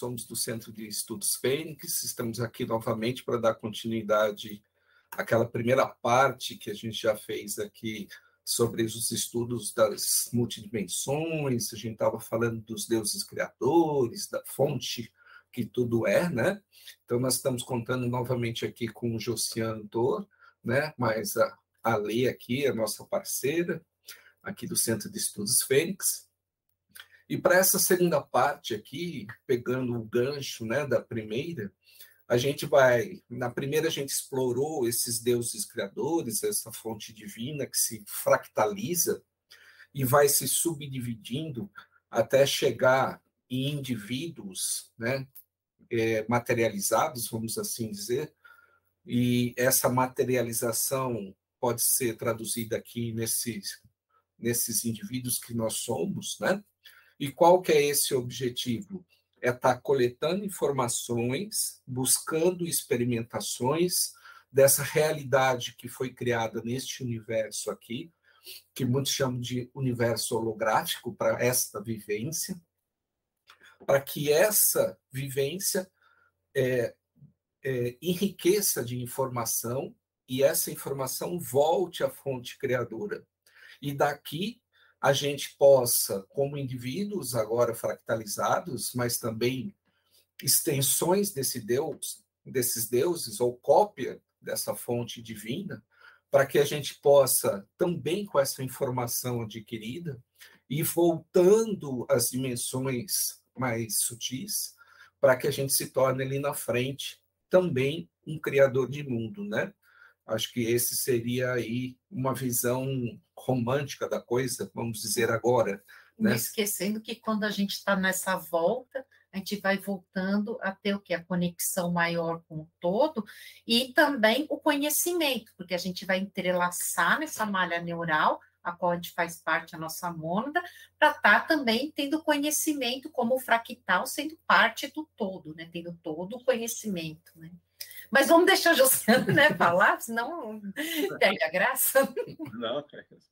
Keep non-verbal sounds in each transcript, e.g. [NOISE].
Somos do Centro de Estudos Fênix, estamos aqui novamente para dar continuidade àquela primeira parte que a gente já fez aqui sobre os estudos das multidimensões, a gente estava falando dos deuses criadores, da fonte que tudo é, né? Então, nós estamos contando novamente aqui com o Josiano Dor, né? Mas a, a aqui, a nossa parceira, aqui do Centro de Estudos Fênix. E para essa segunda parte aqui, pegando o gancho né, da primeira, a gente vai. Na primeira, a gente explorou esses deuses criadores, essa fonte divina que se fractaliza e vai se subdividindo até chegar em indivíduos né, é, materializados, vamos assim dizer, e essa materialização pode ser traduzida aqui nesses, nesses indivíduos que nós somos, né? E qual que é esse objetivo? É estar tá coletando informações, buscando experimentações dessa realidade que foi criada neste universo aqui, que muitos chamam de universo holográfico para esta vivência, para que essa vivência é, é, enriqueça de informação e essa informação volte à fonte criadora. E daqui a gente possa, como indivíduos agora fractalizados, mas também extensões desse Deus, desses deuses, ou cópia dessa fonte divina, para que a gente possa, também com essa informação adquirida, ir voltando às dimensões mais sutis, para que a gente se torne ali na frente também um criador de mundo, né? Acho que esse seria aí uma visão romântica da coisa, vamos dizer agora. Né? Não esquecendo que quando a gente está nessa volta, a gente vai voltando a ter o que? A conexão maior com o todo e também o conhecimento, porque a gente vai entrelaçar nessa malha neural, a qual a gente faz parte, a nossa mônada, para estar tá também tendo conhecimento como fractal sendo parte do todo, né? Tendo todo o conhecimento, né? Mas vamos deixar o Josiano né, falar, senão perde a graça. Não, é isso.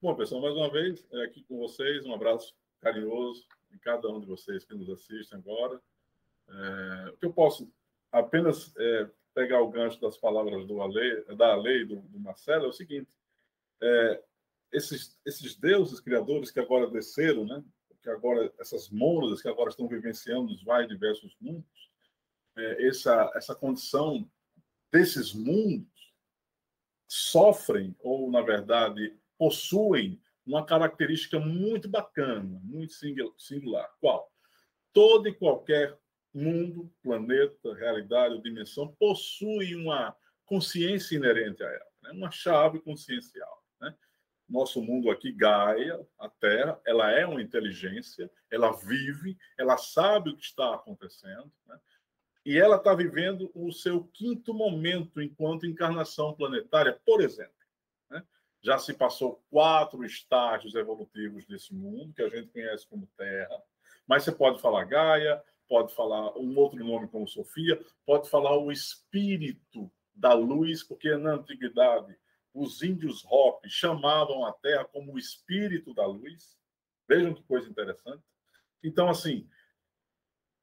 Bom, pessoal, mais uma vez, é aqui com vocês, um abraço carinhoso em cada um de vocês que nos assistem agora. É, o que eu posso apenas é, pegar o gancho das palavras do Ale, da lei do, do Marcelo é o seguinte: é, esses, esses deuses criadores que agora desceram, né, que agora essas mônadas que agora estão vivenciando os mais diversos mundos, é, essa, essa condição desses mundos sofrem, ou, na verdade, possuem uma característica muito bacana, muito singular. Qual? Todo e qualquer mundo, planeta, realidade ou dimensão possui uma consciência inerente a ela, né? uma chave consciencial. Né? Nosso mundo aqui, Gaia, a Terra, ela é uma inteligência, ela vive, ela sabe o que está acontecendo. Né? E ela está vivendo o seu quinto momento enquanto encarnação planetária, por exemplo. Né? Já se passou quatro estágios evolutivos desse mundo, que a gente conhece como Terra. Mas você pode falar Gaia, pode falar um outro nome como Sofia, pode falar o espírito da luz, porque na antiguidade os índios Hopi chamavam a Terra como o espírito da luz. Vejam que coisa interessante. Então, assim,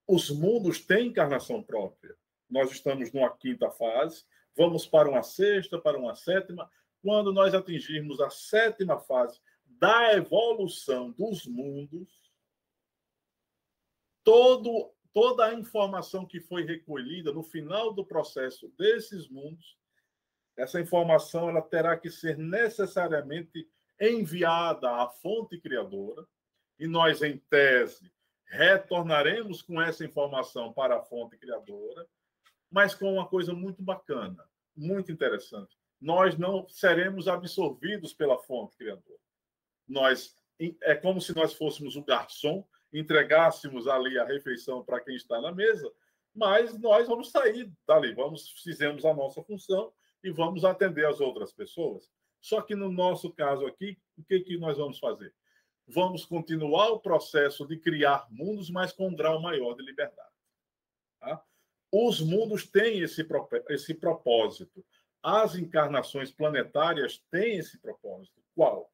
os mundos têm encarnação própria. Nós estamos numa quinta fase, vamos para uma sexta, para uma sétima. Quando nós atingirmos a sétima fase da evolução dos mundos, todo, toda a informação que foi recolhida no final do processo desses mundos, essa informação ela terá que ser necessariamente enviada à fonte criadora, e nós, em tese, retornaremos com essa informação para a fonte criadora, mas com uma coisa muito bacana, muito interessante. Nós não seremos absorvidos pela fonte criadora. Nós é como se nós fôssemos o garçom, entregássemos ali a refeição para quem está na mesa, mas nós vamos sair dali, vamos fizemos a nossa função e vamos atender as outras pessoas. Só que no nosso caso aqui, o que que nós vamos fazer? Vamos continuar o processo de criar mundos, mas com um grau maior de liberdade. Tá? Os mundos têm esse, esse propósito. As encarnações planetárias têm esse propósito. Qual?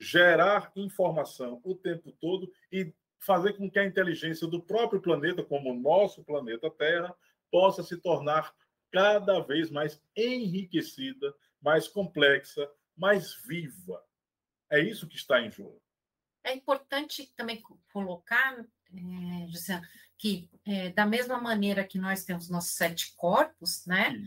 Gerar informação o tempo todo e fazer com que a inteligência do próprio planeta, como o nosso planeta Terra, possa se tornar cada vez mais enriquecida, mais complexa, mais viva. É isso que está em jogo. É importante também colocar, é, José, que é, da mesma maneira que nós temos nossos sete corpos, né?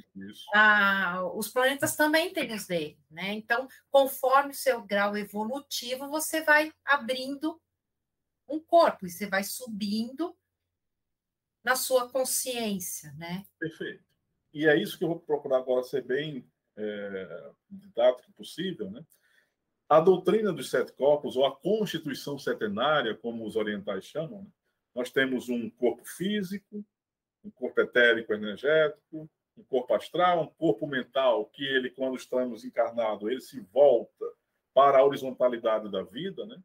A, os planetas também têm os deles, né? Então, conforme o seu grau evolutivo, você vai abrindo um corpo e você vai subindo na sua consciência, né? Perfeito. E é isso que eu vou procurar agora ser bem é, didático possível, né? A doutrina dos sete corpos, ou a constituição setenária, como os orientais chamam, né? nós temos um corpo físico, um corpo etérico energético, um corpo astral, um corpo mental, que ele, quando estamos encarnados, ele se volta para a horizontalidade da vida, né?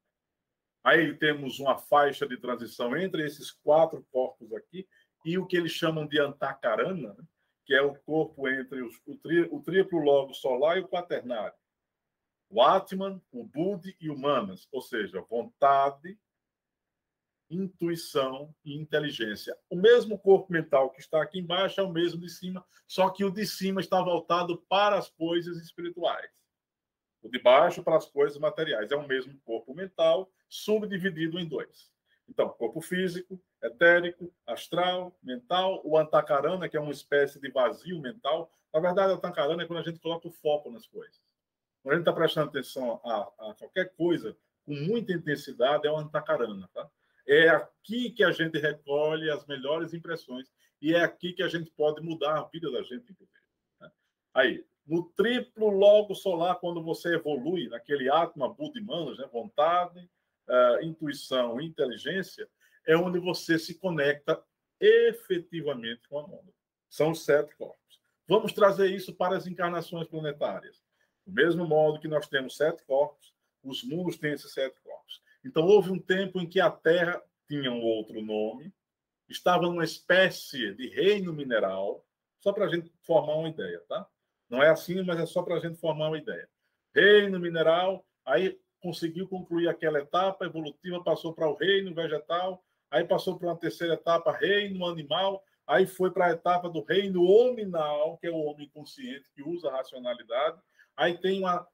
Aí temos uma faixa de transição entre esses quatro corpos aqui e o que eles chamam de antacarana, né? que é o corpo entre os, o, tri, o triplo logo solar e o quaternário. O Atman, o Budi e o Manas, ou seja, vontade, intuição e inteligência. O mesmo corpo mental que está aqui embaixo é o mesmo de cima, só que o de cima está voltado para as coisas espirituais. O de baixo para as coisas materiais. É o mesmo corpo mental, subdividido em dois. Então, corpo físico, etérico, astral, mental, o antacarana, que é uma espécie de vazio mental. Na verdade, o antacarana é quando a gente coloca o foco nas coisas. Quando a gente está prestando atenção a, a, qualquer coisa com muita intensidade, é o antacarana. Tá? É aqui que a gente recolhe as melhores impressões e é aqui que a gente pode mudar a vida da gente. Né? Aí, no triplo logo solar, quando você evolui naquele Atma, Buddha né? vontade, uh, intuição inteligência, é onde você se conecta efetivamente com a onda. São os sete corpos. Vamos trazer isso para as encarnações planetárias. Do mesmo modo que nós temos sete corpos, os mundos têm esses sete corpos. Então, houve um tempo em que a Terra tinha um outro nome, estava numa espécie de reino mineral, só para a gente formar uma ideia, tá? Não é assim, mas é só para a gente formar uma ideia. Reino mineral, aí conseguiu concluir aquela etapa evolutiva, passou para o reino vegetal, aí passou para uma terceira etapa, reino animal, aí foi para a etapa do reino hominal, que é o homem consciente que usa a racionalidade, aí tem uma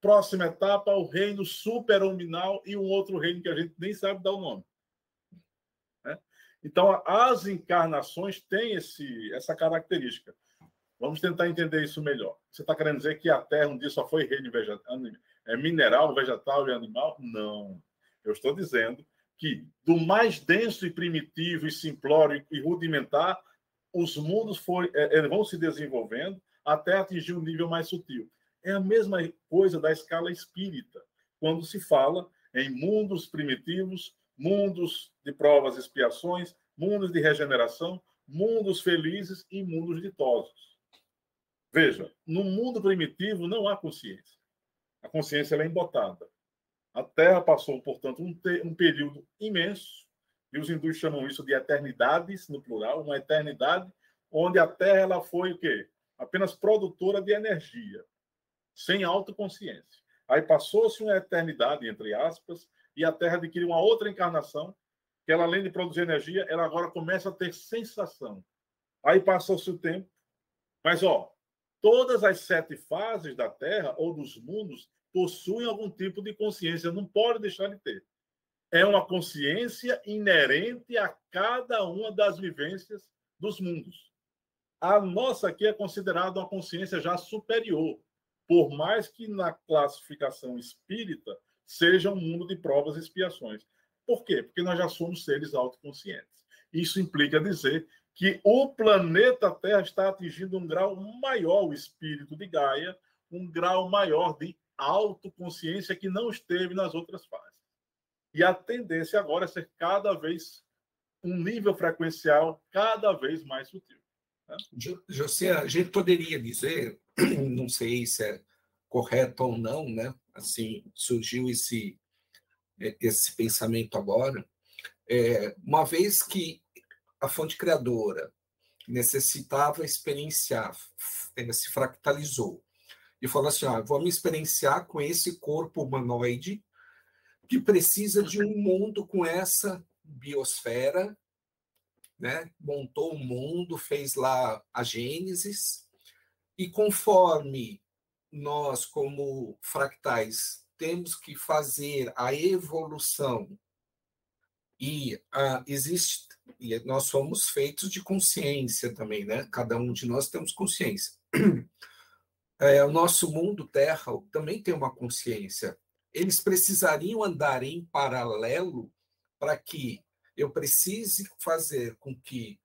próxima etapa, o reino superhominal e um outro reino que a gente nem sabe dar o nome. Né? Então, as encarnações têm esse, essa característica. Vamos tentar entender isso melhor. Você está querendo dizer que a Terra um dia só foi reino vegetal, é mineral, vegetal e animal? Não. Eu estou dizendo que do mais denso e primitivo e simplório e rudimentar, os mundos é, vão se desenvolvendo até atingir um nível mais sutil. É a mesma coisa da escala espírita, quando se fala em mundos primitivos, mundos de provas e expiações, mundos de regeneração, mundos felizes e mundos ditosos. Veja, no mundo primitivo não há consciência. A consciência é embotada. A Terra passou, portanto, um, um período imenso, e os hindus chamam isso de eternidades, no plural, uma eternidade, onde a Terra ela foi o quê? Apenas produtora de energia, sem autoconsciência. Aí passou-se uma eternidade, entre aspas, e a Terra adquiriu uma outra encarnação, que ela, além de produzir energia, ela agora começa a ter sensação. Aí passou-se o tempo, mas, ó, todas as sete fases da Terra ou dos mundos possuem algum tipo de consciência, não pode deixar de ter. É uma consciência inerente a cada uma das vivências dos mundos. A nossa aqui é considerada uma consciência já superior, por mais que na classificação espírita seja um mundo de provas e expiações. Por quê? Porque nós já somos seres autoconscientes. Isso implica dizer que o planeta Terra está atingindo um grau maior, o espírito de Gaia, um grau maior de autoconsciência que não esteve nas outras fases. E a tendência agora é ser cada vez um nível frequencial cada vez mais sutil. Né? José, a gente poderia dizer, [CLEARS THROAT] não sei se é correto ou não, né? Assim surgiu esse esse pensamento agora, é, uma vez que a fonte criadora necessitava experienciar, se fractalizou e falou assim: ah, vou me experienciar com esse corpo humanoide que precisa de um mundo com essa biosfera, né? montou o mundo, fez lá a Gênesis, e conforme nós, como fractais, temos que fazer a evolução e uh, existe e nós somos feitos de consciência também, né? Cada um de nós temos consciência. [CLEARS THROAT] É, o nosso mundo Terra também tem uma consciência. Eles precisariam andar em paralelo para que eu precise fazer com que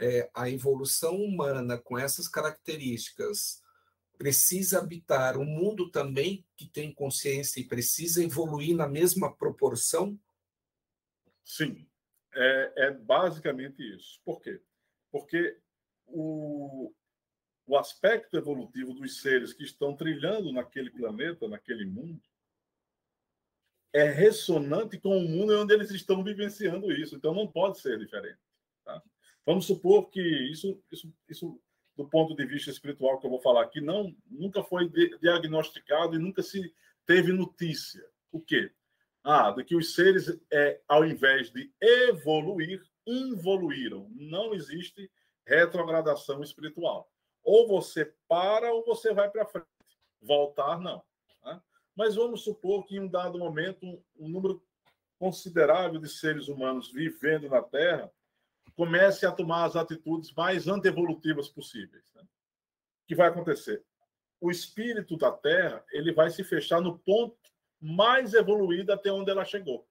é, a evolução humana com essas características precisa habitar um mundo também que tem consciência e precisa evoluir na mesma proporção? Sim, é, é basicamente isso. Por quê? Porque o, o aspecto evolutivo dos seres que estão trilhando naquele planeta, naquele mundo, é ressonante com o mundo onde eles estão vivenciando isso. Então, não pode ser diferente. Tá? Vamos supor que isso, isso, isso, do ponto de vista espiritual que eu vou falar aqui, não, nunca foi diagnosticado e nunca se teve notícia. O quê? Ah, de que os seres, é, ao invés de evoluir, involuíram. Não existe retrogradação espiritual. Ou você para ou você vai para frente. Voltar, não. Né? Mas vamos supor que em um dado momento, um, um número considerável de seres humanos vivendo na Terra comece a tomar as atitudes mais antievolutivas possíveis. Né? O que vai acontecer? O espírito da Terra ele vai se fechar no ponto mais evoluída até onde ela chegou.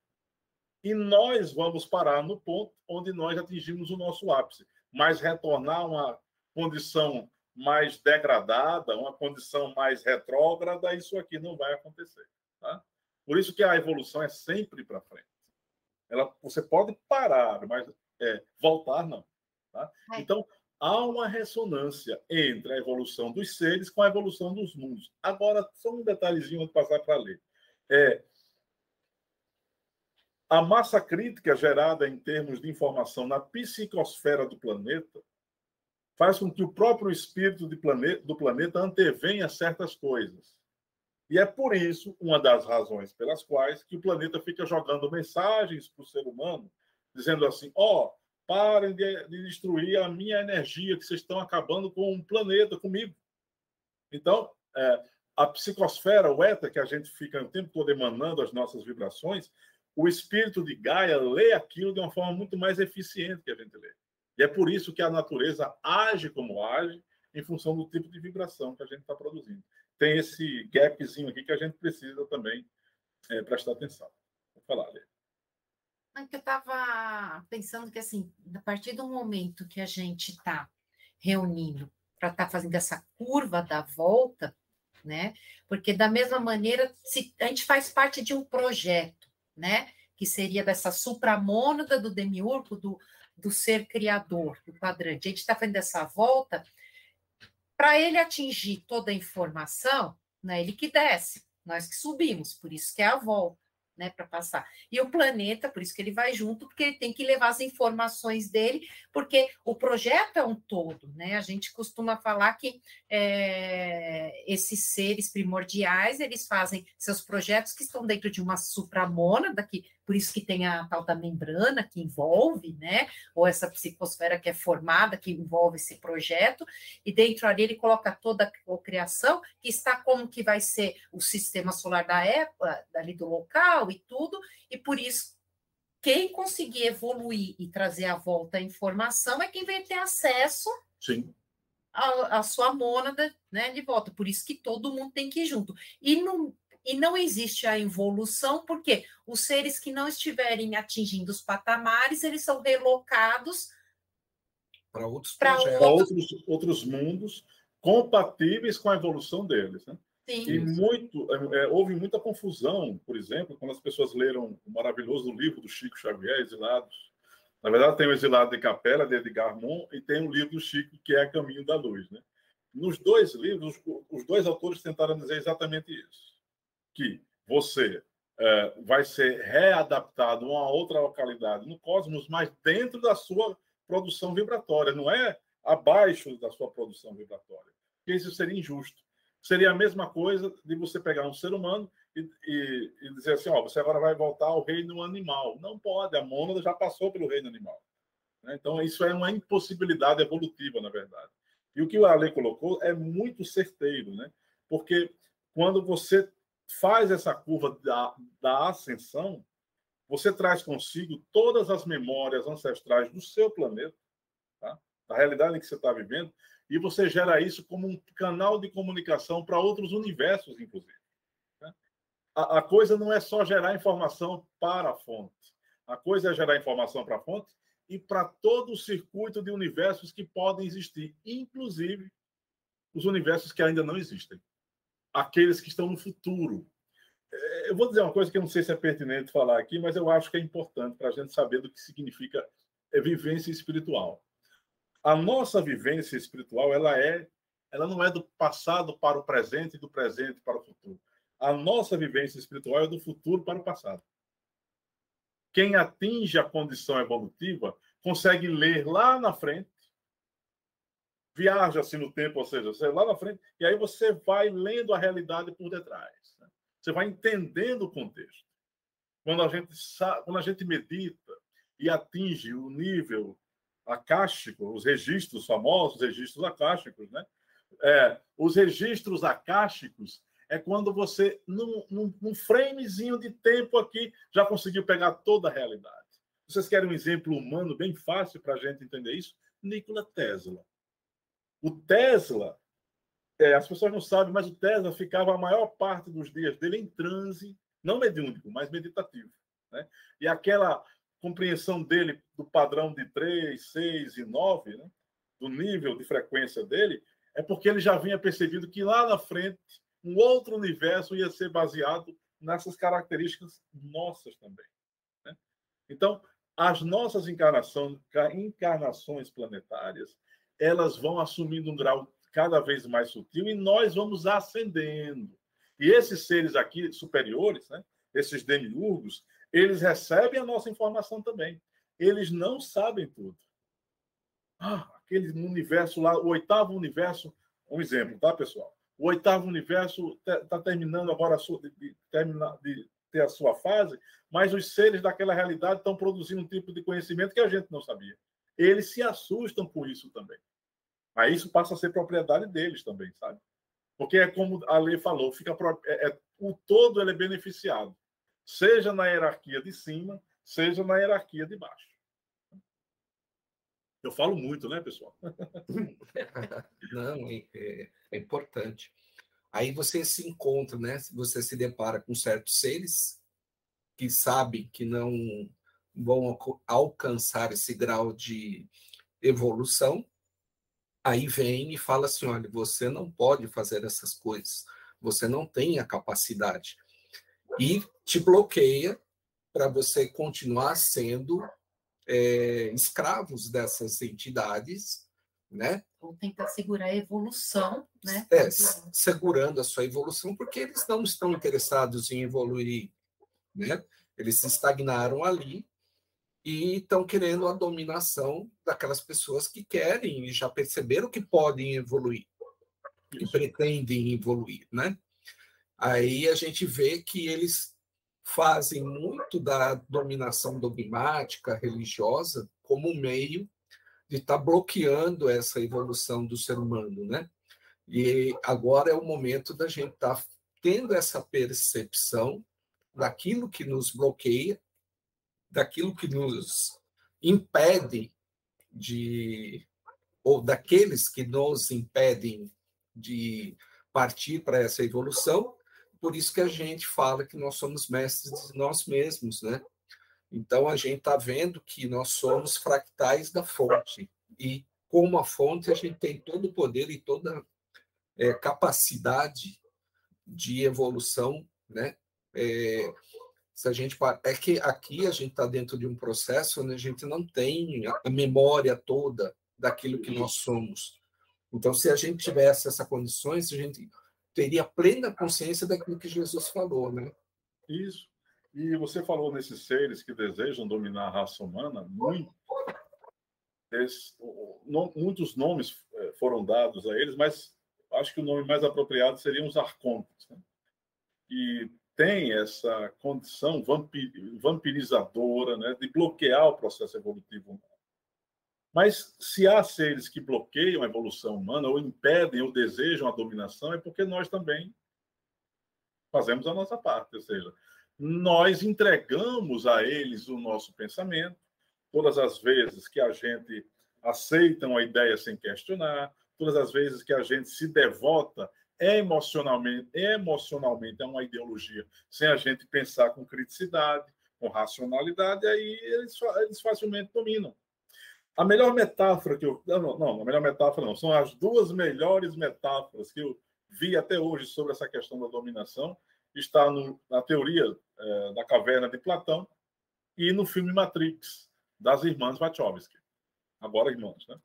E nós vamos parar no ponto onde nós atingimos o nosso ápice, mas retornar a uma condição mais degradada, uma condição mais retrógrada, isso aqui não vai acontecer. Tá? Por isso que a evolução é sempre para frente. Ela, você pode parar, mas é, voltar não. Tá? É. Então, há uma ressonância entre a evolução dos seres com a evolução dos mundos. Agora, só um detalhezinho antes de passar para ler é a massa crítica gerada em termos de informação na psicosfera do planeta faz com que o próprio espírito planeta, do planeta antevenha certas coisas. E é por isso, uma das razões pelas quais que o planeta fica jogando mensagens para o ser humano, dizendo assim, ó, oh, parem de, de, destruir a minha energia, que vocês estão acabando com o planeta, comigo. Então, é, a psicosfera, o éter, que a gente fica o tempo todo emanando as nossas vibrações, o espírito de Gaia lê aquilo de uma forma muito mais eficiente que a gente lê. E é por isso que a natureza age como age, em função do tipo de vibração que a gente está produzindo. Tem esse gapzinho aqui que a gente precisa também é, prestar atenção. Vou falar, Lê. É eu estava pensando que, assim, a partir do momento que a gente está reunindo para estar tá fazendo essa curva da volta, né? Porque da mesma maneira, se a gente faz parte de um projeto, né? Que seria dessa supramônada do demiurgo, do, do ser criador, do quadrante. A gente está fazendo essa volta para ele atingir toda a informação, não é ele que desce, nós que subimos, por isso que é a volta né, para passar. E o planeta, por isso que ele vai junto, porque ele tem que levar as informações dele, porque o projeto é um todo, né? A gente costuma falar que é, esses seres primordiais, eles fazem seus projetos que estão dentro de uma supramônada, que por isso que tem a tal da membrana que envolve, né? Ou essa psicosfera que é formada, que envolve esse projeto, e dentro ali ele coloca toda a criação, que está como que vai ser o sistema solar da época, dali do local e tudo, e por isso quem conseguir evoluir e trazer à volta a informação é quem vai ter acesso Sim. A, a, sua mônada né, de volta. Por isso que todo mundo tem que ir junto. E não, e não existe a evolução, porque os seres que não estiverem atingindo os patamares, eles são relocados para outros, outros, outros mundos compatíveis com a evolução deles. Né? Sim. E muito, é, é, houve muita confusão, por exemplo, quando as pessoas leram o maravilhoso livro do Chico Xavier, Exilados. Na verdade, tem o Exilado de Capela, de Edgar Moon, e tem o livro do Chico, que é Caminho da Luz. Né? Nos dois livros, os dois autores tentaram dizer exatamente isso que você é, vai ser readaptado a uma outra localidade no cosmos, mas dentro da sua produção vibratória, não é abaixo da sua produção vibratória. Porque isso seria injusto. Seria a mesma coisa de você pegar um ser humano e, e, e, dizer assim: ó, você agora vai voltar ao reino animal. Não pode, a mônada já passou pelo reino animal. Né? Então, isso é uma impossibilidade evolutiva, na verdade. E o que o Ale colocou é muito certeiro, né? porque quando você faz essa curva da, da ascensão, você traz consigo todas as memórias ancestrais do seu planeta, tá? da realidade em que você está vivendo, e você gera isso como um canal de comunicação para outros universos, inclusive. Né? A, a, coisa não é só gerar informação para a fonte, a coisa é gerar informação para a fonte e para todo o circuito de universos que podem existir, inclusive os universos que ainda não existem, aqueles que estão no futuro. É, eu vou dizer uma coisa que eu não sei se é pertinente falar aqui, mas eu acho que é importante para a gente saber do que significa vivência espiritual a nossa vivência espiritual ela é ela não é do passado para o presente e do presente para o futuro. A nossa vivência espiritual é do futuro para o passado. Quem atinge a condição evolutiva consegue ler lá na frente, viaja-se no tempo, ou seja, você lá na frente, e aí você vai lendo a realidade por detrás. Né? Você vai entendendo o contexto. Quando a gente sabe, quando a gente medita e atinge o nível acástico, os registros famosos, registros acásticos, né? É, os registros acásticos é quando você, num, num, num, framezinho de tempo aqui, já conseguiu pegar toda a realidade. Vocês querem um exemplo humano bem fácil para a gente entender isso? Nikola Tesla. O Tesla, é, as pessoas não sabem, mas o Tesla ficava a maior parte dos dias dele em transe, não mediúnico, mas meditativo. Né? E aquela compreensão dele do padrão de 3, 6 e 9, né? do nível de frequência dele, é porque ele já vinha percebido que lá na frente um outro universo ia ser baseado nessas características nossas também. Né? Então, as nossas encarnações, encarnações planetárias, elas vão assumindo um grau cada vez mais sutil e nós vamos ascendendo. E esses seres aqui superiores, né, esses demiurgos, eles recebem a nossa informação também. Eles não sabem tudo. Ah, aquele universo lá, o oitavo universo, um exemplo, tá, pessoal? O oitavo universo está terminando agora sua, de, de, de ter a sua fase, mas os seres daquela realidade estão produzindo um tipo de conhecimento que a gente não sabia. Eles se assustam com isso também. Aí isso passa a ser propriedade deles também, sabe? Porque é como a lei falou, fica é, é, o todo ele é beneficiado seja na hierarquia de cima, seja na hierarquia de baixo. Eu falo muito, né, pessoal? [LAUGHS] Não, é, é, é, importante. Aí você se encontra, né? Você se depara com certos seres que sabem que não vão alcançar esse grau de evolução. Aí vem e fala assim: olha, você não pode fazer essas coisas, você não tem a capacidade e te bloqueia para você continuar sendo é, escravos dessas entidades, né? Ou tentar segurar a evolução, né? É, segurando a sua evolução, porque eles não estão interessados em evoluir, né? Eles se estagnaram ali e estão querendo a dominação daquelas pessoas que querem e já perceberam que podem evoluir e pretendem evoluir, né? Aí a gente vê que eles fazem muito da dominação dogmática religiosa como meio de estar tá bloqueando essa evolução do ser humano, né? E agora é o momento da gente estar tá tendo essa percepção daquilo que nos bloqueia, daquilo que nos impede de ou daqueles que nos impedem de partir para essa evolução por isso que a gente fala que nós somos mestres de nós mesmos, né? Então a gente está vendo que nós somos fractais da fonte e como a fonte a gente tem todo o poder e toda é, capacidade de evolução, né? É, se a gente é que aqui a gente está dentro de um processo onde a gente não tem a memória toda daquilo que nós somos. Então, se a gente tivesse essas condições, a gente teria plena consciência daquilo que Jesus falou, né? Isso. E você falou nesses seres que desejam dominar a raça humana, muito, muitos nomes eh, foram dados a eles, mas acho que o nome mais apropriado seriam os arcontes. Né? E tem essa condição vampirizadora né, de bloquear o processo evolutivo humano. Mas se há seres que bloqueiam a evolução humana, ou impedem, ou desejam a dominação, é porque nós também fazemos a nossa parte. Ou seja, nós entregamos a eles o nosso pensamento, todas as vezes que a gente aceita uma ideia sem questionar, todas as vezes que a gente se devota emocionalmente, emocionalmente a uma ideologia, sem a gente pensar com criticidade, com racionalidade, aí eles, eles facilmente dominam. A melhor metáfora que eu. Não, não, a melhor metáfora não. São as duas melhores metáforas que eu vi até hoje sobre essa questão da dominação. Está no, na teoria é, da caverna de Platão e no filme Matrix, das irmãs Wachowski. Agora, irmãs, né?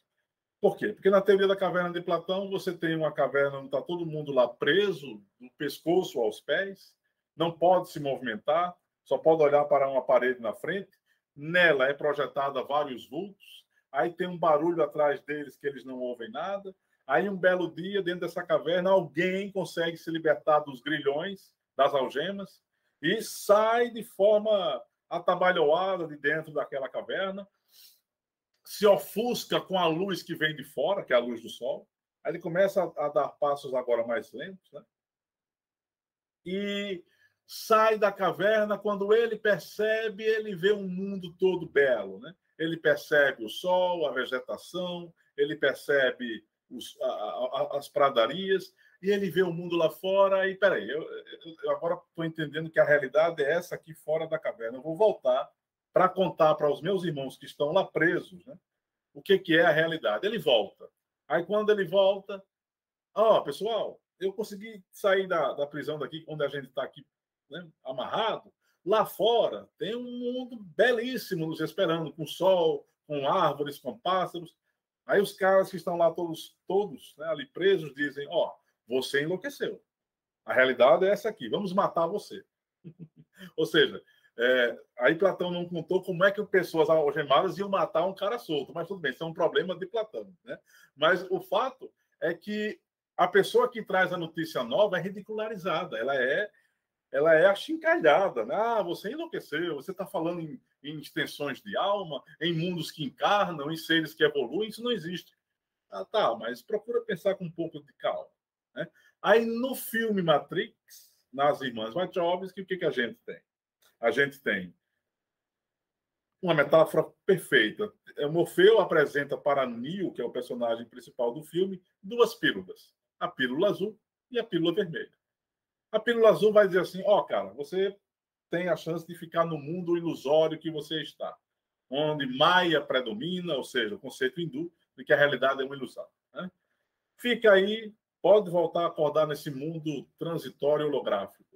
Por quê? Porque na teoria da caverna de Platão, você tem uma caverna onde está todo mundo lá preso, do pescoço aos pés, não pode se movimentar, só pode olhar para uma parede na frente. Nela é projetada vários vultos, aí tem um barulho atrás deles que eles não ouvem nada. Aí, um belo dia, dentro dessa caverna, alguém consegue se libertar dos grilhões, das algemas, e sai de forma atabalhoada de dentro daquela caverna, se ofusca com a luz que vem de fora, que é a luz do sol. Aí ele começa a, a dar passos agora mais lentos, né? E sai da caverna, quando ele percebe, ele vê um mundo todo belo, né? ele percebe o sol, a vegetação, ele percebe os, a, a, as pradarias e ele vê o mundo lá fora. E peraí, eu, eu agora estou entendendo que a realidade é essa aqui fora da caverna. Eu vou voltar para contar para os meus irmãos que estão lá presos né, o que, que é a realidade. Ele volta. Aí quando ele volta, ó, oh, pessoal, eu consegui sair da, da prisão daqui, onde a gente está aqui né, amarrado, Lá fora tem um mundo belíssimo nos esperando, com sol, com árvores, com pássaros. Aí os caras que estão lá todos, todos né, ali presos dizem: Ó, oh, você enlouqueceu. A realidade é essa aqui, vamos matar você. [LAUGHS] Ou seja, é, aí Platão não contou como é que pessoas algemadas iam matar um cara solto, mas tudo bem, isso é um problema de Platão. Né? Mas o fato é que a pessoa que traz a notícia nova é ridicularizada, ela é ela é achincalhada, né? Ah, você enlouqueceu, você está falando em, em, extensões de alma, em mundos que encarnam, em seres que evoluem, isso não existe. Ah, tá, mas procura pensar com um pouco de calma. Né? Aí no filme Matrix, nas Irmãs Wachowski, o que, que a gente tem? A gente tem uma metáfora perfeita. O Morfeu apresenta para Neo, que é o personagem principal do filme, duas pílulas: a pílula azul e a pílula vermelha. A pílula azul vai dizer assim: ó, oh, cara, você tem a chance de ficar no mundo ilusório que você está, onde Maia predomina, ou seja, o conceito hindu de que a realidade é uma ilusão. Né? Fica aí, pode voltar a acordar nesse mundo transitório holográfico.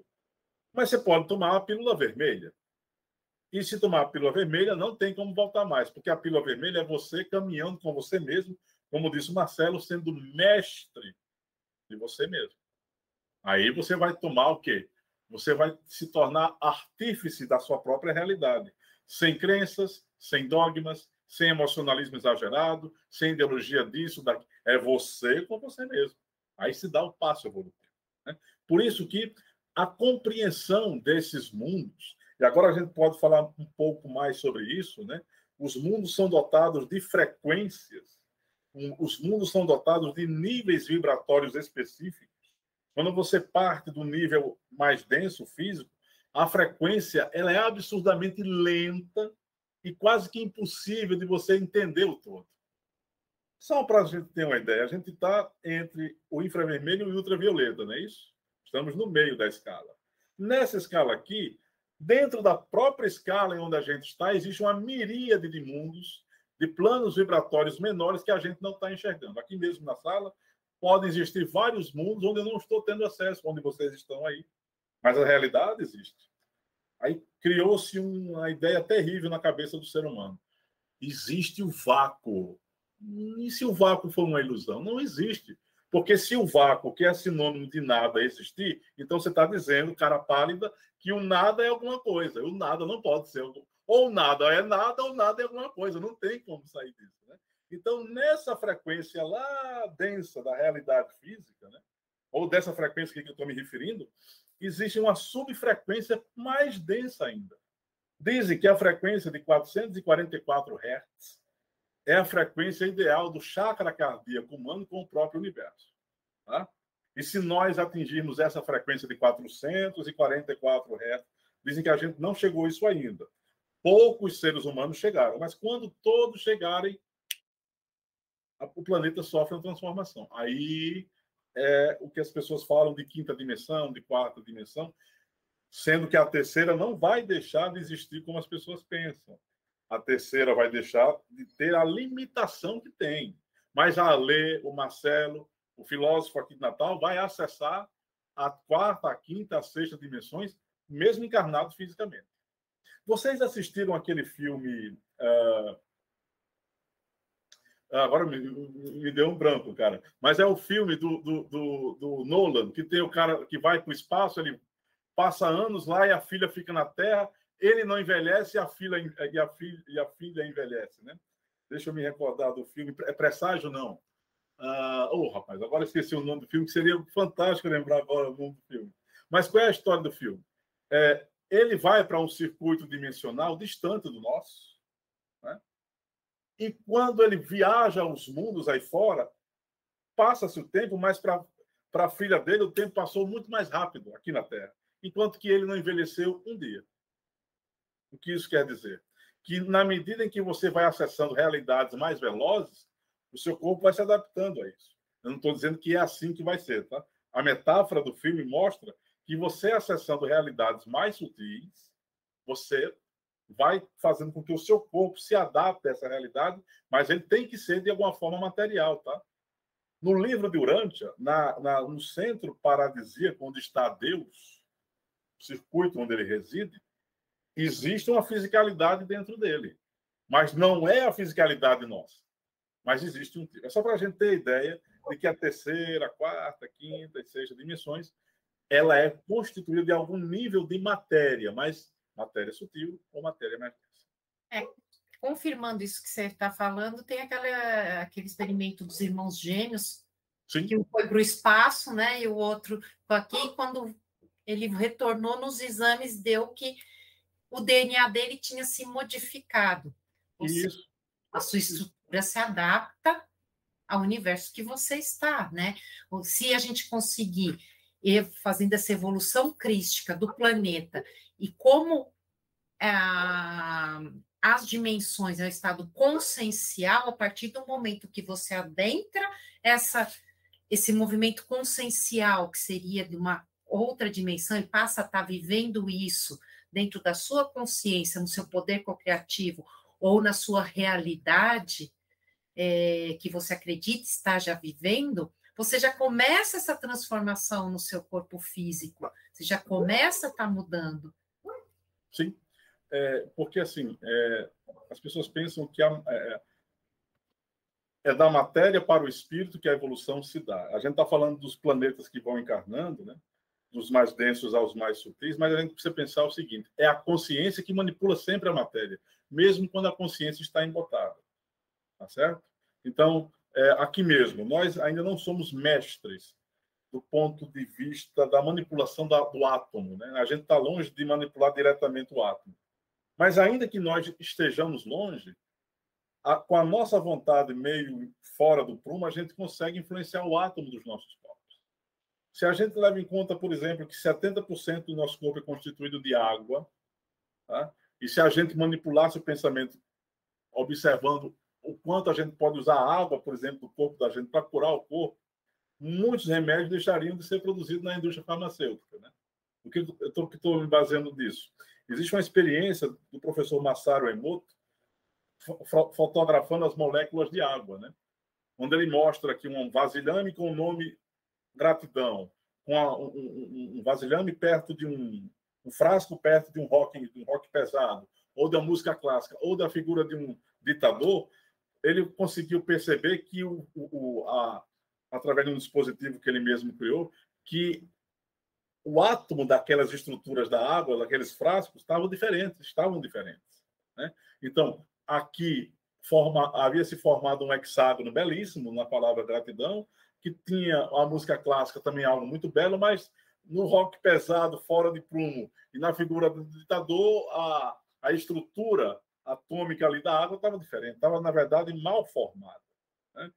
Mas você pode tomar a pílula vermelha. E se tomar a pílula vermelha, não tem como voltar mais, porque a pílula vermelha é você caminhando com você mesmo, como disse o Marcelo, sendo mestre de você mesmo. Aí você vai tomar o quê? Você vai se tornar artífice da sua própria realidade, sem crenças, sem dogmas, sem emocionalismo exagerado, sem ideologia disso, daqui. É você com você mesmo. Aí se dá o passo evolutivo. Né? Por isso que a compreensão desses mundos, e agora a gente pode falar um pouco mais sobre isso, né? Os mundos são dotados de frequências, os mundos são dotados de níveis vibratórios específicos quando você parte do nível mais denso físico, a frequência ela é absurdamente lenta e quase que impossível de você entender o todo. Só para a gente ter uma ideia, a gente está entre o infravermelho e o ultravioleta, não é isso? Estamos no meio da escala. Nessa escala aqui, dentro da própria escala em onde a gente está, existe uma miríade de mundos, de planos vibratórios menores que a gente não está enxergando. Aqui mesmo na sala, podem existir vários mundos onde eu não estou tendo acesso, onde vocês estão aí. Mas a realidade existe. Aí criou-se uma ideia terrível na cabeça do ser humano. Existe o vácuo. E se o vácuo for uma ilusão? Não existe. Porque se o vácuo, que é sinônimo de nada, existir, então você está dizendo, cara pálida, que o nada é alguma coisa. O nada não pode ser. Ou nada é nada, ou nada é alguma coisa. Não tem como sair disso. Né? Então, nessa frequência lá densa da realidade física, né, ou dessa frequência que eu estou me referindo, existe uma subfrequência mais densa ainda. Dizem que a frequência de 444 Hz é a frequência ideal do chakra cardíaco humano com o próprio universo. Tá? E se nós atingirmos essa frequência de 444 Hz, dizem que a gente não chegou a isso ainda. Poucos seres humanos chegaram, mas quando todos chegarem, o planeta sofre uma transformação. Aí é o que as pessoas falam de quinta dimensão, de quarta dimensão, sendo que a terceira não vai deixar de existir como as pessoas pensam a terceira vai deixar de ter a limitação que tem. Mas a Alê, o Marcelo, o filósofo aqui de Natal, vai acessar a quarta, a quinta, a sexta dimensões, mesmo encarnado fisicamente. Vocês assistiram aquele filme. Uh... Agora me, me, deu um branco, cara. Mas é o filme do, do, do, do Nolan, que tem o cara que vai para o espaço, ele passa anos lá e a filha fica na Terra ele não envelhece e a filha, e a filha, e a filha envelhece, né? Deixa eu me recordar do filme. É Presságio, não. Ah, oh, rapaz, agora esqueci o nome do filme, que seria fantástico lembrar agora o nome do filme. Mas qual é a história do filme? É, ele vai para um circuito dimensional distante do nosso. Né? E quando ele viaja aos mundos aí fora, passa-se o tempo, mas para a filha dele o tempo passou muito mais rápido aqui na Terra. Enquanto que ele não envelheceu um dia. O que isso quer dizer? Que na medida em que você vai acessando realidades mais velozes, o seu corpo vai se adaptando a isso. Eu não estou dizendo que é assim que vai ser, tá? A metáfora do filme mostra que você acessando realidades mais sutis, você vai fazendo com que o seu corpo se adapte a essa realidade, mas ele tem que ser de alguma forma material, tá? No livro de Urântia, na, na, no centro paradisíaco onde está Deus, o circuito onde ele reside, existe uma fisicalidade dentro dele. Mas não é a fisicalidade nossa. Mas existe um tipo. É só para a gente ter ideia de que a terceira, a quarta, a quinta e sexta dimensões ela é constituída de algum nível de matéria, mas matéria sutil ou matéria mais É, confirmando isso que você está falando, tem aquela, aquele experimento dos irmãos gêmeos, Sim. que um foi para o espaço, né, e o outro aqui, quando ele retornou nos exames, deu que o DNA dele tinha se modificado. Isso. a sua estrutura se adapta ao universo que você está, né? Se a gente conseguir ir fazendo essa evolução crística do planeta e como ah, as dimensões é um estado consciencial, a partir do momento que você adentra essa, esse movimento consciencial, que seria de uma outra dimensão, e passa a estar vivendo isso dentro da sua consciência, no seu poder co-criativo ou na sua realidade é, que você acredita estar já vivendo, você já começa essa transformação no seu corpo físico, você já começa a estar tá mudando. Sim, é, porque assim, é, as pessoas pensam que a, é, é, da matéria para o espírito que a evolução se dá. A gente está falando dos planetas que vão encarnando, né? Dos mais densos aos mais sutis, mas a gente precisa pensar o seguinte: é a consciência que manipula sempre a matéria, mesmo quando a consciência está embotada. Tá certo? Então, é, aqui mesmo, nós ainda não somos mestres do ponto de vista da manipulação da, do átomo. Né? A gente está longe de manipular diretamente o átomo. Mas, ainda que nós estejamos longe, a, com a nossa vontade meio fora do prumo, a gente consegue influenciar o átomo dos nossos corpos. Se a gente leva em conta, por exemplo, que 70% do nosso corpo é constituído de água, tá? e se a gente manipulasse o pensamento observando o quanto a gente pode usar água, por exemplo, do corpo da gente para curar o corpo, muitos remédios deixariam de ser produzidos na indústria farmacêutica. Né? O que eu estou me baseando nisso? Existe uma experiência do professor Masaru Emoto fotografando as moléculas de água, né? onde ele mostra aqui um vasilhame com o nome gratidão, com um, um, vasilhame perto de um, um frasco perto de um rock, de um rock pesado, ou da música clássica, ou da figura de um ditador, ele conseguiu perceber que, o, o, a, através de um dispositivo que ele mesmo criou, que o átomo daquelas estruturas da água, daqueles frascos, estavam diferentes, estavam diferentes. Né? Então, aqui, forma, havia se formado um hexágono belíssimo na palavra gratidão, que tinha a música clássica também algo muito belo, mas no rock pesado, fora de prumo, e na figura do ditador, a, a estrutura atômica ali da água estava diferente, estava, na verdade, mal formada. Né?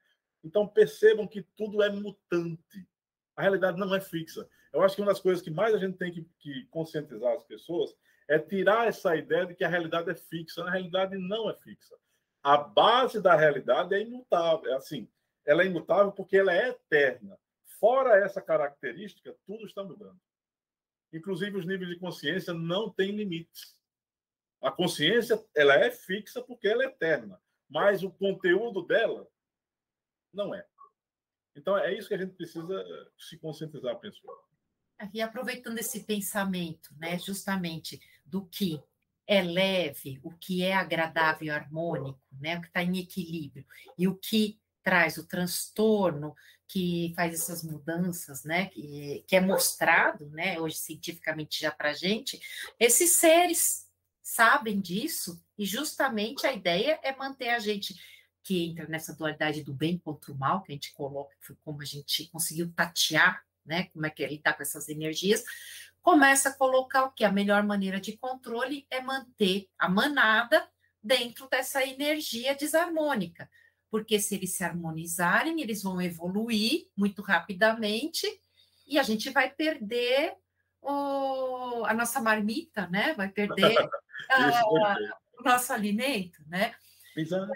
Então, percebam que tudo é mutante. A realidade não é fixa. Eu acho que uma das coisas que mais a gente tem que, que conscientizar as pessoas é tirar essa ideia de que a realidade é fixa. Na realidade, não é fixa. A base da realidade é imutável. É assim, ela é imutável porque ela é eterna. Fora essa característica, tudo está mudando. Inclusive, os níveis de consciência não têm limites. A consciência ela é fixa porque ela é eterna, mas o conteúdo dela não é. Então, é isso que a gente precisa eh, se conscientizar, pessoal. E aproveitando esse pensamento, né, justamente do que é leve, o que é agradável e harmônico, né, o que está em equilíbrio, e o que traz o transtorno, que faz essas mudanças, né, que, que é mostrado, né, hoje cientificamente já para gente, esses seres sabem disso, e justamente a ideia é manter a gente que entra nessa dualidade do bem contra o mal, que a gente coloca, como a gente conseguiu tatear, né, como é que ele está com essas energias, começa a colocar o que a melhor maneira de controle é manter a manada dentro dessa energia desarmônica, porque se eles se harmonizarem, eles vão evoluir muito rapidamente e a gente vai perder o, a nossa marmita, né? Vai perder [LAUGHS] a, o nosso alimento, né? Exato.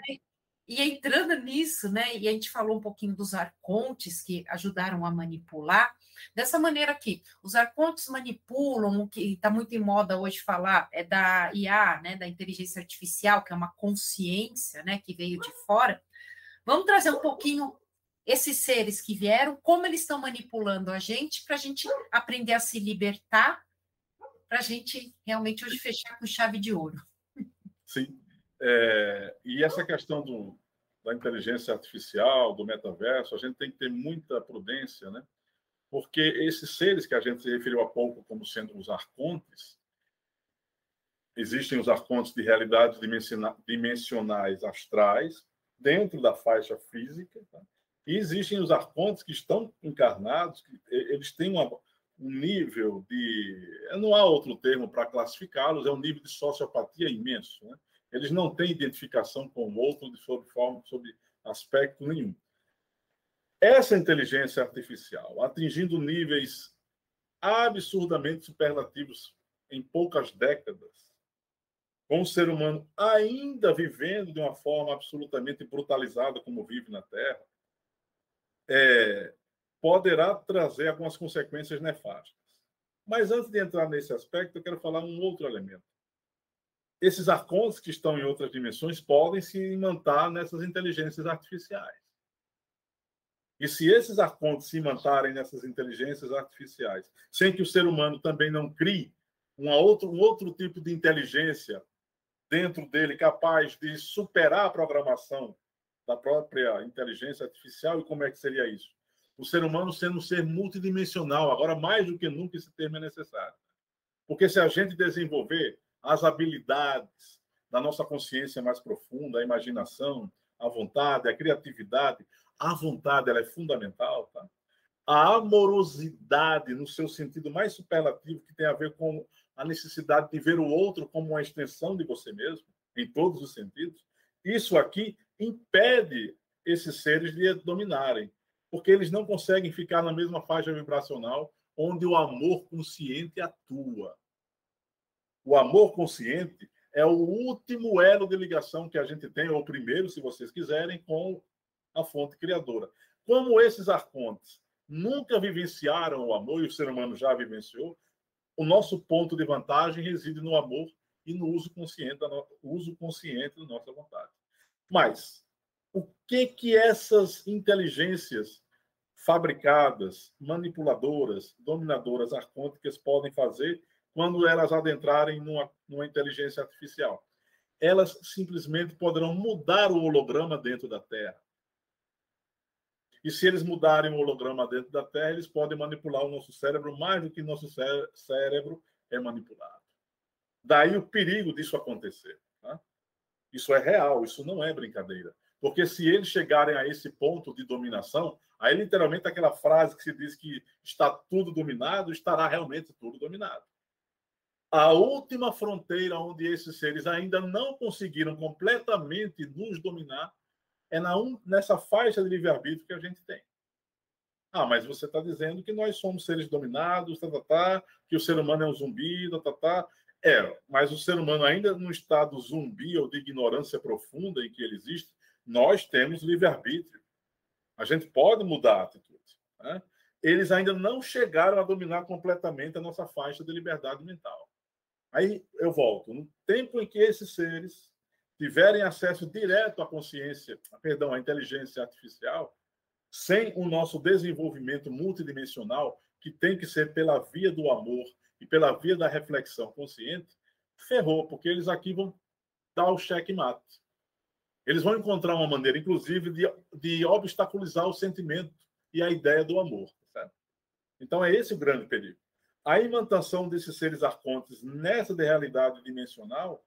E entrando nisso, né, e a gente falou um pouquinho dos arcontes que ajudaram a manipular, dessa maneira aqui, os arcontes manipulam, o que está muito em moda hoje falar é da IA, né, da inteligência artificial, que é uma consciência, né, que veio de fora. Vamos trazer um pouquinho esses seres que vieram, como eles estão manipulando a gente, para a gente aprender a se libertar, para a gente realmente hoje fechar com chave de ouro. Sim. É, e essa questão do, da inteligência artificial, do metaverso, a gente tem que ter muita prudência, né? Porque esses seres que a gente se referiu há pouco como sendo os arcontes, existem os arcontes de realidades dimensionais astrais, dentro da faixa física, tá? e existem os arcontes que estão encarnados, que eles têm uma, um nível de. Não há outro termo para classificá-los, é um nível de sociopatia imenso. Né? Eles não têm identificação com o outro de sob forma, sob aspecto nenhum. Essa inteligência artificial, atingindo níveis absurdamente superlativos em poucas décadas, com o ser humano ainda vivendo de uma forma absolutamente brutalizada como vive na Terra, é, poderá trazer algumas consequências nefastas. Mas antes de entrar nesse aspecto, eu quero falar um outro elemento esses arcontes que estão em outras dimensões podem se imantar nessas inteligências artificiais. E se esses arcontes se imantarem nessas inteligências artificiais, sem que o ser humano também não crie outro, um outro tipo de inteligência dentro dele capaz de superar a programação da própria inteligência artificial, e como é que seria isso? O ser humano sendo um ser multidimensional, agora mais do que nunca esse termo é necessário. Porque se a gente desenvolver as habilidades da nossa consciência mais profunda, a imaginação, a vontade, a criatividade. A vontade ela é fundamental, tá? A amorosidade, no seu sentido mais superlativo, que tem a ver com a necessidade de ver o outro como uma extensão de você mesmo, em todos os sentidos, isso aqui impede esses seres de dominarem, porque eles não conseguem ficar na mesma faixa vibracional onde o amor consciente atua. O amor consciente é o último elo de ligação que a gente tem, ou primeiro, se vocês quiserem, com a fonte criadora. Como esses arcontes nunca vivenciaram o amor, e o ser humano já vivenciou, o nosso ponto de vantagem reside no amor e no uso consciente da, uso consciente da nossa vontade. Mas o que que essas inteligências fabricadas, manipuladoras, dominadoras arcônticas podem fazer quando elas adentrarem numa, numa inteligência artificial. Elas simplesmente poderão mudar o holograma dentro da Terra. E se eles mudarem o holograma dentro da Terra, eles podem manipular o nosso cérebro mais do que nosso cérebro é manipulado. Daí o perigo disso acontecer. Tá? Isso é real, isso não é brincadeira. Porque se eles chegarem a esse ponto de dominação, aí literalmente aquela frase que se diz que está tudo dominado, estará realmente tudo dominado. A última fronteira onde esses seres ainda não conseguiram completamente nos dominar é na um, nessa faixa de livre-arbítrio que a gente tem. Ah, mas você está dizendo que nós somos seres dominados, tá, tá, tá, que o ser humano é um zumbi, tá, tá, tá. É, mas o ser humano ainda no estado zumbi ou de ignorância profunda em que ele existe, nós temos livre-arbítrio. A gente pode mudar a atitude. Né? Eles ainda não chegaram a dominar completamente a nossa faixa de liberdade mental. Aí eu volto. No tempo em que esses seres tiverem acesso direto à consciência, perdão, à inteligência artificial, sem o nosso desenvolvimento multidimensional, que tem que ser pela via do amor e pela via da reflexão consciente, ferrou, porque eles aqui vão dar o checkmate. Eles vão encontrar uma maneira, inclusive, de, de obstaculizar o sentimento e a ideia do amor. Certo? Então, é esse o grande perigo. A imantação desses seres arcontes nessa de realidade dimensional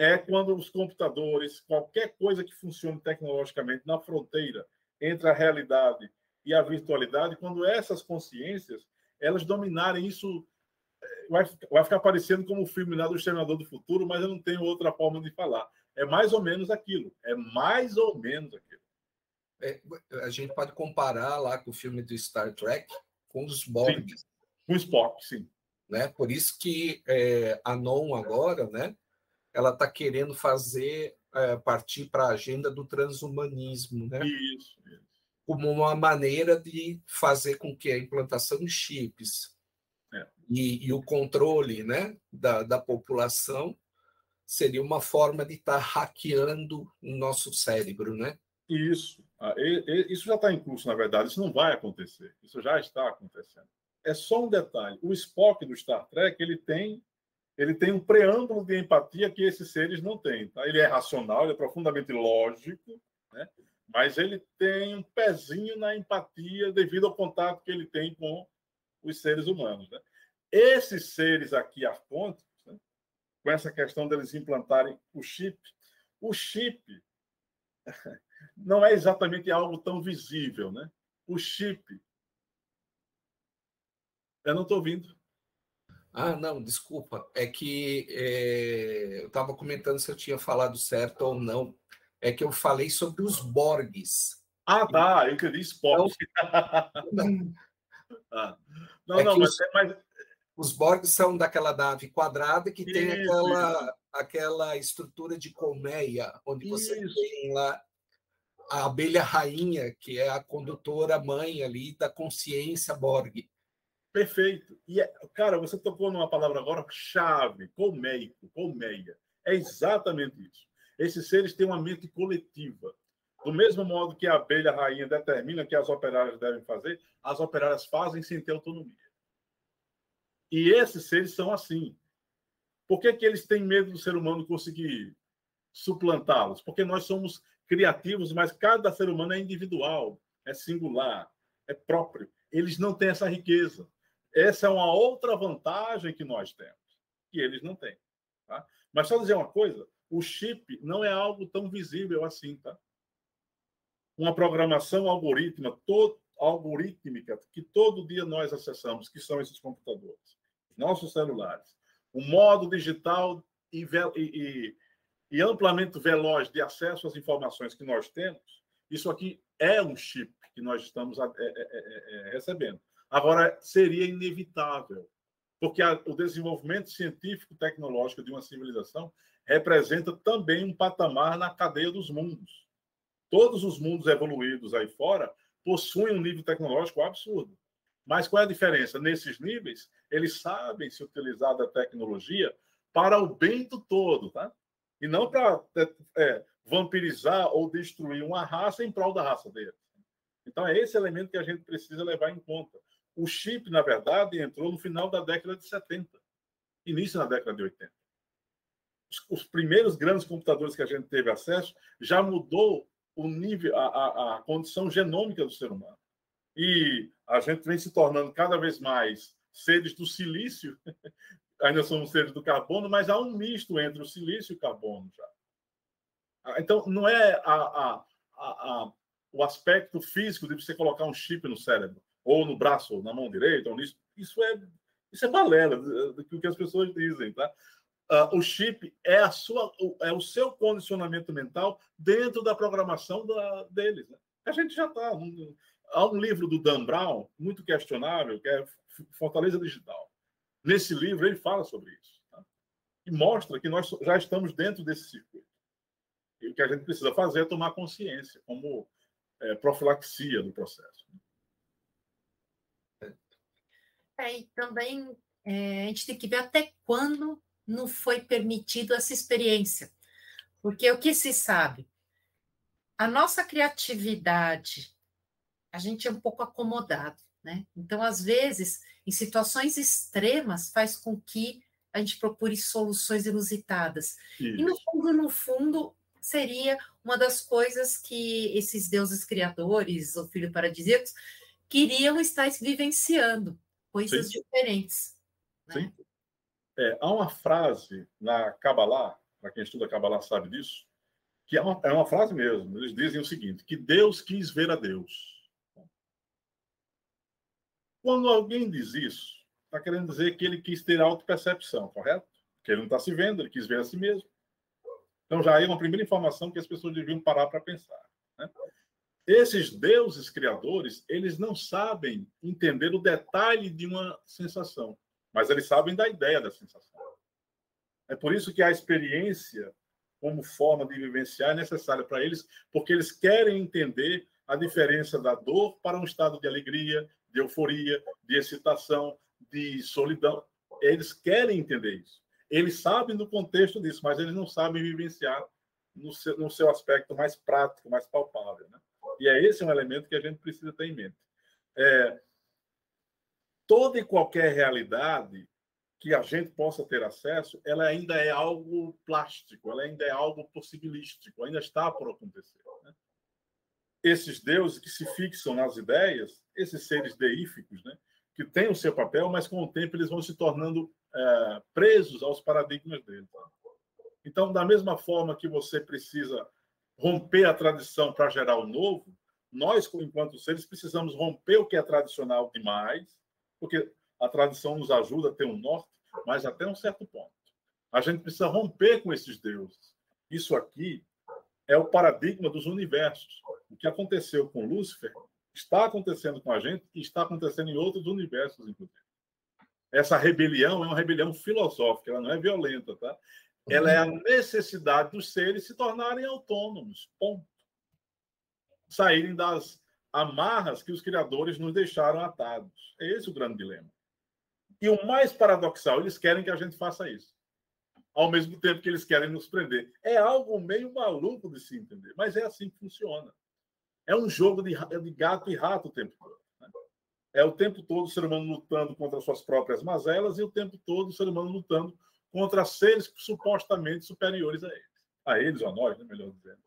é quando os computadores, qualquer coisa que funcione tecnologicamente na fronteira entre a realidade e a virtualidade, quando essas consciências elas dominarem isso, eh, vai, vai ficar parecendo como o filme lá do Exterminador do Futuro, mas eu não tenho outra forma de falar. É mais ou menos aquilo. É mais ou menos aquilo. É, a gente pode comparar lá com o filme do Star Trek com os Borg. Com o Spock, sim. Né? Por isso que é, a Non agora, né? Ela está querendo fazer é, partir para a agenda do transhumanismo, né? Isso, isso. Como uma maneira de fazer com que a implantação de chips é. e, e, o controle, né, da, da população seria uma forma de estar tá hackeando o nosso cérebro, né? Isso. Ah, isso já está em curso, na verdade. Isso não vai acontecer. Isso já está acontecendo. É só um detalhe. O Spock do Star Trek ele tem ele tem um preâmbulo de empatia que esses seres não têm. Tá? Ele é racional, ele é profundamente lógico, né? mas ele tem um pezinho na empatia devido ao contato que ele tem com os seres humanos. Né? Esses seres aqui, arcontes, né? com essa questão deles implantarem o chip, o chip [LAUGHS] não é exatamente algo tão visível. Né? O chip. Eu não estou ouvindo. Ah, não, desculpa. É que é, eu estava comentando se eu tinha falado certo ou não. É que eu falei sobre os Borgs. Ah, tá. Eu entendi Spock. Não, ah. não, é não mas, os, é, mas, Os Borgs são daquela nave quadrada que isso, tem aquela, isso. aquela estrutura de colmeia, onde você isso. tem lá a abelha rainha, que é a condutora mãe ali da consciência Borg. Perfeito. E, é, cara, você tocou numa palavra agora chave, colmeico, colmeia. É exatamente isso. Esses seres têm uma mente coletiva. Do mesmo modo que a abelha rainha determina que as operárias devem fazer, as operárias fazem sem ter autonomia. E esses seres são assim. Por que, que eles têm medo do ser humano conseguir suplantá-los? Porque nós somos criativos, mas cada ser humano é individual, é singular, é próprio. Eles não têm essa riqueza. Essa é uma outra vantagem que nós temos, que eles não têm. Tá? Mas só dizer uma coisa: o chip não é algo tão visível assim. Tá? Uma programação algorítmica, algorítmica que todo dia nós acessamos, que são esses computadores, nossos celulares, o modo digital e, e, e amplamente veloz de acesso às informações que nós temos, isso aqui é um chip que nós estamos é, é, é, é recebendo. Agora, seria inevitável, porque a, o desenvolvimento científico tecnológico de uma civilização representa também um patamar na cadeia dos mundos. Todos os mundos evoluídos aí fora possuem um nível tecnológico absurdo. Mas qual é a diferença? Nesses níveis, eles sabem se utilizar da tecnologia para o bem do todo, tá? E não para é, vampirizar ou destruir uma raça em prol da raça deles. Então, é esse elemento que a gente precisa levar em conta. O chip, na verdade, entrou no final da década de 70, início da década de 80. Os, os primeiros grandes computadores que a gente teve acesso já mudou o nível, a, a, a condição genômica do ser humano. E a gente vem se tornando cada vez mais seres do silício, [LAUGHS] ainda somos seres do carbono, mas há um misto entre o silício e o carbono já. Ah, então, não é a, a, a, o aspecto físico de você colocar um chip no cérebro, ou no braço, ou na mão direita, ou nisso. Isso é, isso é balela do que as pessoas dizem, tá? Uh, o chip é, a sua, é o seu condicionamento mental dentro da programação da, deles. Né? A gente já está. há um livro do Dan Brown, muito questionável, que é Fortaleza Digital. Nesse livro, ele fala sobre isso. Tá? E mostra que nós já estamos dentro desse circuito. E o que a gente precisa fazer é tomar consciência, como é, profilaxia do processo. É, e também é, a gente tem que ver até quando não foi permitido essa experiência. Porque o que se sabe? A nossa criatividade, a gente é um pouco acomodado, né? Então, às vezes, em situações extremas, faz com que a gente procure soluções inusitadas. Isso. E no fundo, no fundo, seria uma das coisas que esses deuses criadores, ou filhos paradisíacos, queriam estar vivenciando, coisas Sim. diferentes. Né? Sim. É, há uma frase na Kabbalah, para quem estuda Kabbalah sabe disso, que é uma, é uma frase mesmo. Eles dizem o seguinte: que Deus quis ver a Deus. Quando alguém diz isso, está querendo dizer que ele quis ter autopercepção, correto? Que ele não está se vendo, ele quis ver a si mesmo. Então já é uma primeira informação que as pessoas deviam parar para pensar. Esses deuses criadores, eles não sabem entender o detalhe de uma sensação mas eles sabem da ideia da sensação. É por isso que a experiência, como forma de vivenciar, é necessária para eles, porque eles querem entender a diferença da dor para um estado de alegria, de euforia, de excitação, de solidão. Eles querem entender isso. Eles sabem do contexto disso, mas eles não sabem vivenciar no seu, no seu aspecto mais prático, mais palpável. Né? E é esse um elemento que a gente precisa ter em mente. É, toda e qualquer realidade que a gente possa ter acesso, ela ainda é algo plástico, ela ainda é algo possibilístico, ainda está por acontecer. Né? Esses deuses que se fixam nas ideias, esses seres deíficos, né, que têm o seu papel, mas com o tempo eles vão se tornando é, presos aos paradigmas deles. Então, da mesma forma que você precisa romper a tradição para gerar o novo, nós, enquanto seres, precisamos romper o que é tradicional demais porque a tradição nos ajuda a ter um norte, mas até um certo ponto. A gente precisa romper com esses deuses. Isso aqui é o paradigma dos universos. O que aconteceu com Lúcifer está acontecendo com a gente e está acontecendo em outros universos, inclusive. Essa rebelião é uma rebelião filosófica, ela não é violenta, tá? Ela é a necessidade dos seres se tornarem autônomos, ponto. Saírem das amarras que os criadores nos deixaram atados. É esse o grande dilema. E o mais paradoxal, eles querem que a gente faça isso. Ao mesmo tempo que eles querem nos prender. É algo meio maluco de se entender, mas é assim que funciona. É um jogo de, de gato e rato o tempo todo. Né? É o tempo todo o ser humano lutando contra suas próprias mazelas e o tempo todo o ser humano lutando contra seres supostamente superiores a eles. A eles ou a nós, né, melhor dizendo.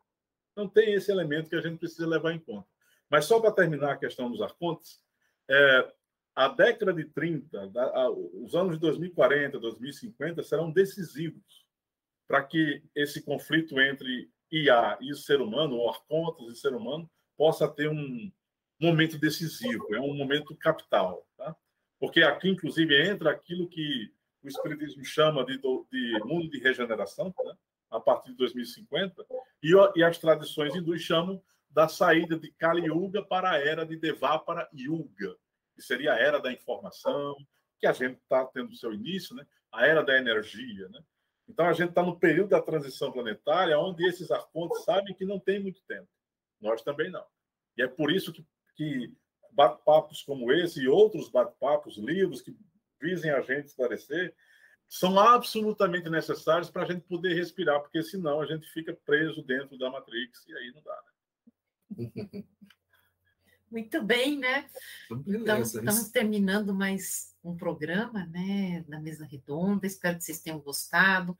Então tem esse elemento que a gente precisa levar em conta. Mas só para terminar a questão dos arcontes, é, a década de 30, a, os anos de 2040, 2050 serão decisivos para que esse conflito entre IA e o ser humano, ou arcontes e ser humano, possa ter um momento decisivo, é um momento capital. Tá? Porque aqui, inclusive, entra aquilo que o Espiritismo chama de, de mundo de regeneração, né? a partir de 2050, e, e as tradições hindus chamam da saída de Kali Yuga para a era de Devapara Yuga, que seria a era da informação, que a gente está tendo seu início, né? a era da energia. Né? Então, a gente está no período da transição planetária, onde esses arcontes sabem que não tem muito tempo. Nós também não. E é por isso que, que bate-papos como esse e outros bate-papos, livros que visem a gente esclarecer, são absolutamente necessários para a gente poder respirar, porque senão a gente fica preso dentro da Matrix e aí não dá. Né? [LAUGHS] Muito bem, né? Então, estamos terminando mais um programa, né, da mesa redonda. Espero que vocês tenham gostado.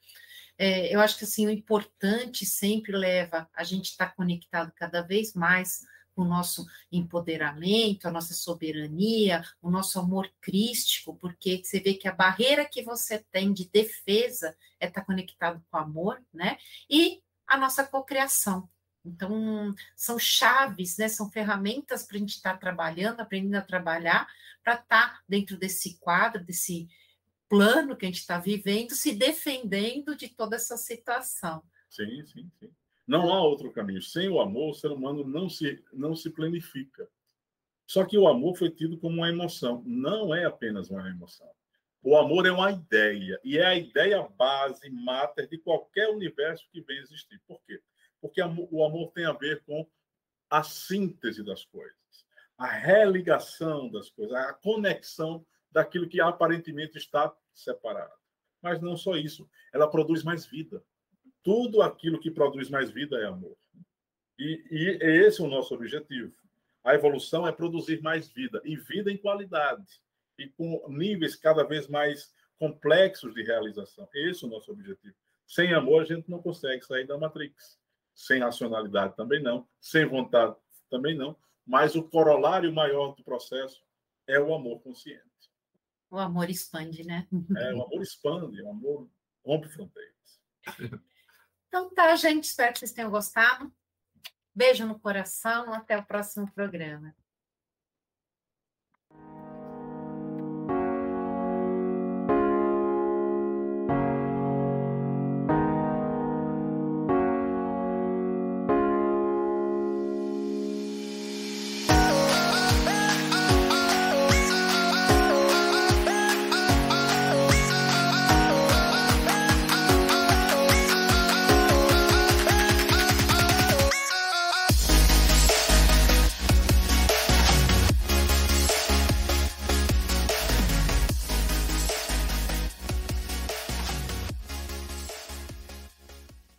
É, eu acho que assim o importante sempre leva a gente estar tá conectado cada vez mais o nosso empoderamento, a nossa soberania, o nosso amor crístico, porque você vê que a barreira que você tem de defesa é estar tá conectado com o amor, né? E a nossa cocriação. Então, são chaves, né? são ferramentas para a gente estar tá trabalhando, aprendendo a trabalhar, para estar tá dentro desse quadro, desse plano que a gente está vivendo, se defendendo de toda essa situação. Sim, sim, sim. Não há outro caminho. Sem o amor, o ser humano não se, não se planifica. Só que o amor foi tido como uma emoção. Não é apenas uma emoção. O amor é uma ideia. E é a ideia base, máter de qualquer universo que venha existir. Por quê? Porque o amor tem a ver com a síntese das coisas, a religação das coisas, a conexão daquilo que aparentemente está separado. Mas não só isso, ela produz mais vida. Tudo aquilo que produz mais vida é amor. E, e esse é o nosso objetivo. A evolução é produzir mais vida, e vida em qualidade, e com níveis cada vez mais complexos de realização. Esse é o nosso objetivo. Sem amor, a gente não consegue sair da Matrix. Sem racionalidade também não. Sem vontade também não. Mas o corolário maior do processo é o amor consciente. O amor expande, né? É, o amor expande, o amor rompe fronteiras. [LAUGHS] Então tá, gente. Espero que vocês tenham gostado. Beijo no coração. Até o próximo programa.